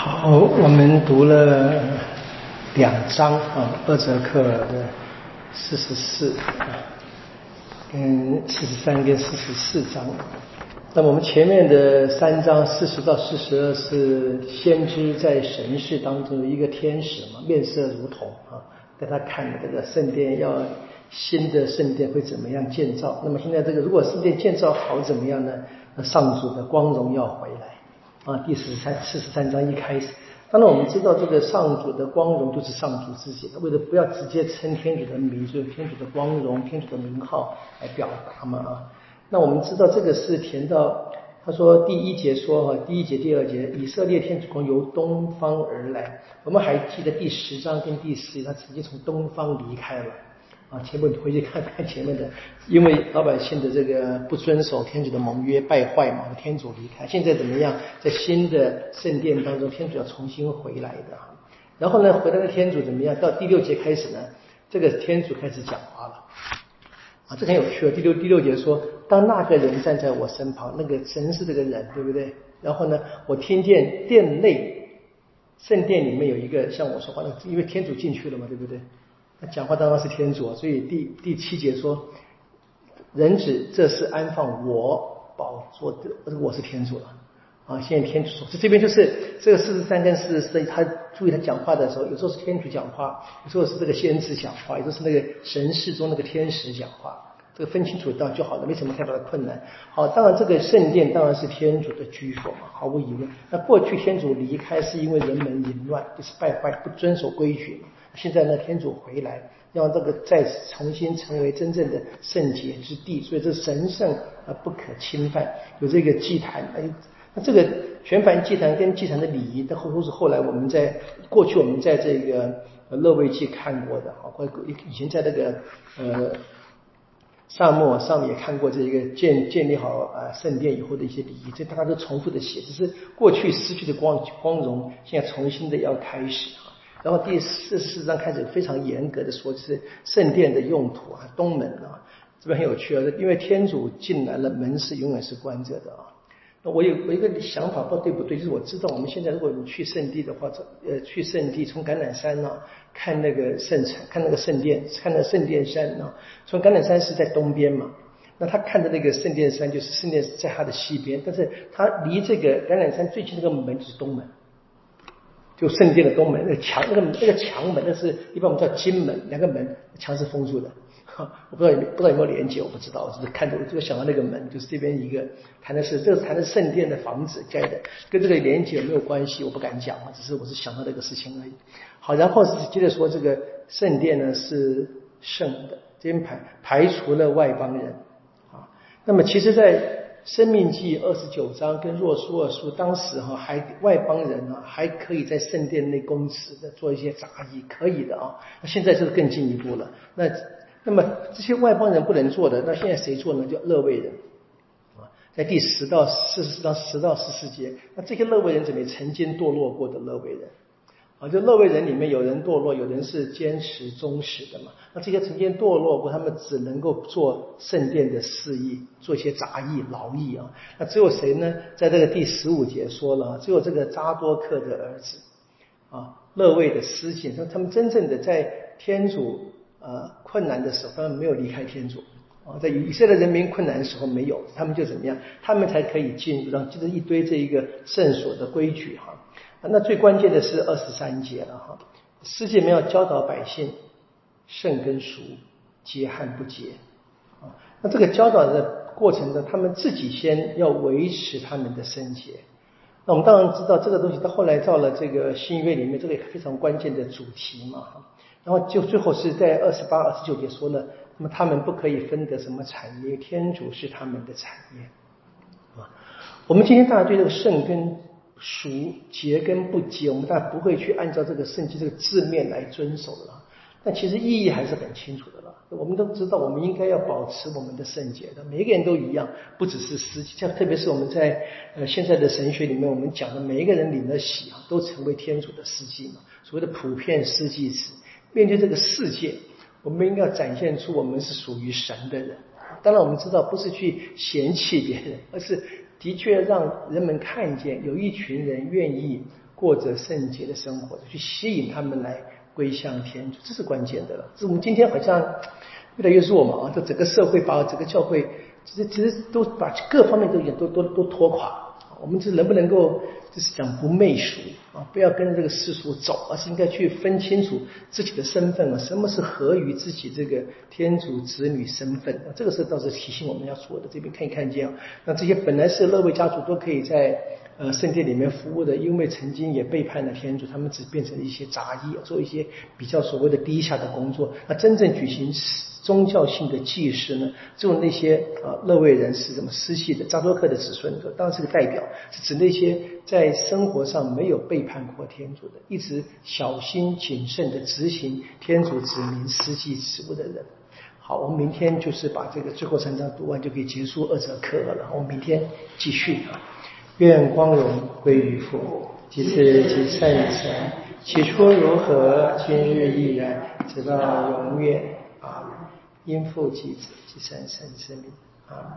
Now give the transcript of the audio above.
好，我们读了两章啊，二哲课的四十四跟四十三跟四十四章。那么我们前面的三章四十到四十二是先知在神世当中的一个天使嘛，面色如同啊，带他看这个圣殿要新的圣殿会怎么样建造。那么现在这个如果圣殿建造好怎么样呢？那上主的光荣要回来。啊，第十三四十三章一开始，当然我们知道这个上主的光荣就是上主自己，为了不要直接称天主的名，就天主的光荣、天主的名号来表达嘛啊。那我们知道这个是填到他说第一节说哈，第一节、第二节，以色列天主光由东方而来。我们还记得第十章跟第十，他直接从东方离开了。啊，前面回去看看前面的，因为老百姓的这个不遵守天主的盟约，败坏嘛，天主离开。现在怎么样？在新的圣殿当中，天主要重新回来的。然后呢，回来的天主怎么样？到第六节开始呢，这个天主开始讲话了。啊，这很有趣。第六第六节说，当那个人站在我身旁，那个神是这个人，对不对？然后呢，我听见殿内圣殿里面有一个像我说话的，因为天主进去了嘛，对不对？他讲话当然是天主，所以第第七节说，人子这是安放我宝座的，我是天主了啊！现在天主说，这边就是这个四十三跟四十四，他注意他讲话的时候，有时候是天主讲话，有时候是这个先知讲话，有时候是那个神世中那个天使讲话，这个分清楚到就好了，没什么太大的困难。好，当然这个圣殿当然是天主的居所嘛，毫无疑问。那过去天主离开是因为人们淫乱，就是败坏，不遵守规矩。现在呢，天主回来，让这个再次重新成为真正的圣洁之地，所以这神圣而不可侵犯，有这个祭坛。哎，那这个全盘祭坛跟祭坛的礼仪，都都是后来我们在过去我们在这个乐位记看过的，啊，或以以前在那个呃沙漠上面也看过这个建建立好啊圣殿以后的一些礼仪，这大家都重复的写，只是过去失去的光光荣，现在重新的要开始。然后第四十四章开始非常严格的说，就是圣殿的用途啊，东门啊，这边很有趣啊，因为天主进来了，门是永远是关着的啊。那我有我一个想法，不知道对不对，就是我知道我们现在如果你去圣地的话，呃，去圣地从橄榄山呢看那个圣城，看那个圣殿，看那圣殿山呢，从橄榄山是在东边嘛，那他看的那个圣殿山就是圣殿在他的西边，但是他离这个橄榄山最近那个门就是东门。就圣殿的东门，那个墙，那个那个墙门，那是一般我们叫金门，两个门墙是封住的。我不知道有不知道有没有连接，我不知道，我只是看着，我就想到那个门，就是这边一个谈的是，这个谈的圣殿的房子盖的，跟这个连接有没有关系，我不敢讲啊，只是我是想到这个事情而已。好，然后接着说这个圣殿呢是圣的，这边排排除了外邦人啊。那么其实，在生命记二十九章跟若书二书，当时哈还外邦人呢还可以在圣殿内供职的做一些杂役，可以的啊。那现在就是更进一步了。那那么这些外邦人不能做的，那现在谁做呢？叫乐位人啊，在第十到四十四章十到十四节，那这些乐位人怎么曾经堕落过的乐位人？啊，就乐位人里面有人堕落，有人是坚持忠实的嘛。那这些曾经堕落过，他们只能够做圣殿的事役，做一些杂役、劳役啊。那只有谁呢？在这个第十五节说了，只有这个扎多克的儿子啊，乐位的司信，说他们真正的在天主呃困难的时候，他们没有离开天主啊，在以色列人民困难的时候没有，他们就怎么样？他们才可以进入，到就是一堆这一个圣所的规矩哈。那最关键的是二十三节了哈，世界没有教导百姓圣跟俗结汉不结啊。那这个教导的过程呢，他们自己先要维持他们的圣洁。那我们当然知道这个东西到后来到了这个新约里面，这个非常关键的主题嘛哈。然后就最后是在二十八、二十九节说呢，那么他们不可以分得什么产业，天主是他们的产业啊。我们今天大家对这个圣跟属结跟不结，我们大家不会去按照这个圣经这个字面来遵守了。但其实意义还是很清楚的了。我们都知道，我们应该要保持我们的圣洁的。每一个人都一样，不只是司机，像特别是我们在呃现在的神学里面，我们讲的每一个人领了洗啊，都成为天主的司祭嘛。所谓的普遍司祭词，面对这个世界，我们应该要展现出我们是属于神的人。当然，我们知道不是去嫌弃别人，而是。的确让人们看见有一群人愿意过着圣洁的生活，去吸引他们来归向天主，这是关键的了。这我们今天好像越来越弱嘛，啊，这整个社会把整个教会，其实其实都把各方面都已经都都都拖垮。我们这能不能够就是讲不媚俗啊？不要跟着这个世俗走，而是应该去分清楚自己的身份啊，什么是合于自己这个天主子女身份啊？这个是倒是提醒我们要做的。这边可以看见啊，那这些本来是乐位家族都可以在呃圣殿里面服务的，因为曾经也背叛了天主，他们只变成一些杂役，做一些比较所谓的低下的工作。那真正举行。宗教性的祭祀呢，只有那些啊乐位人士，什么失系的扎多克的子孙，当然是个代表，是指那些在生活上没有背叛过天主的，一直小心谨慎的执行天主子民实际职务的人。好，我们明天就是把这个最后三章读完，就可以结束二者课了。我们明天继续啊，愿光荣归于父，即是即圣神，起初如何，今日亦然，直到永远啊。因父及子及圣神之名啊。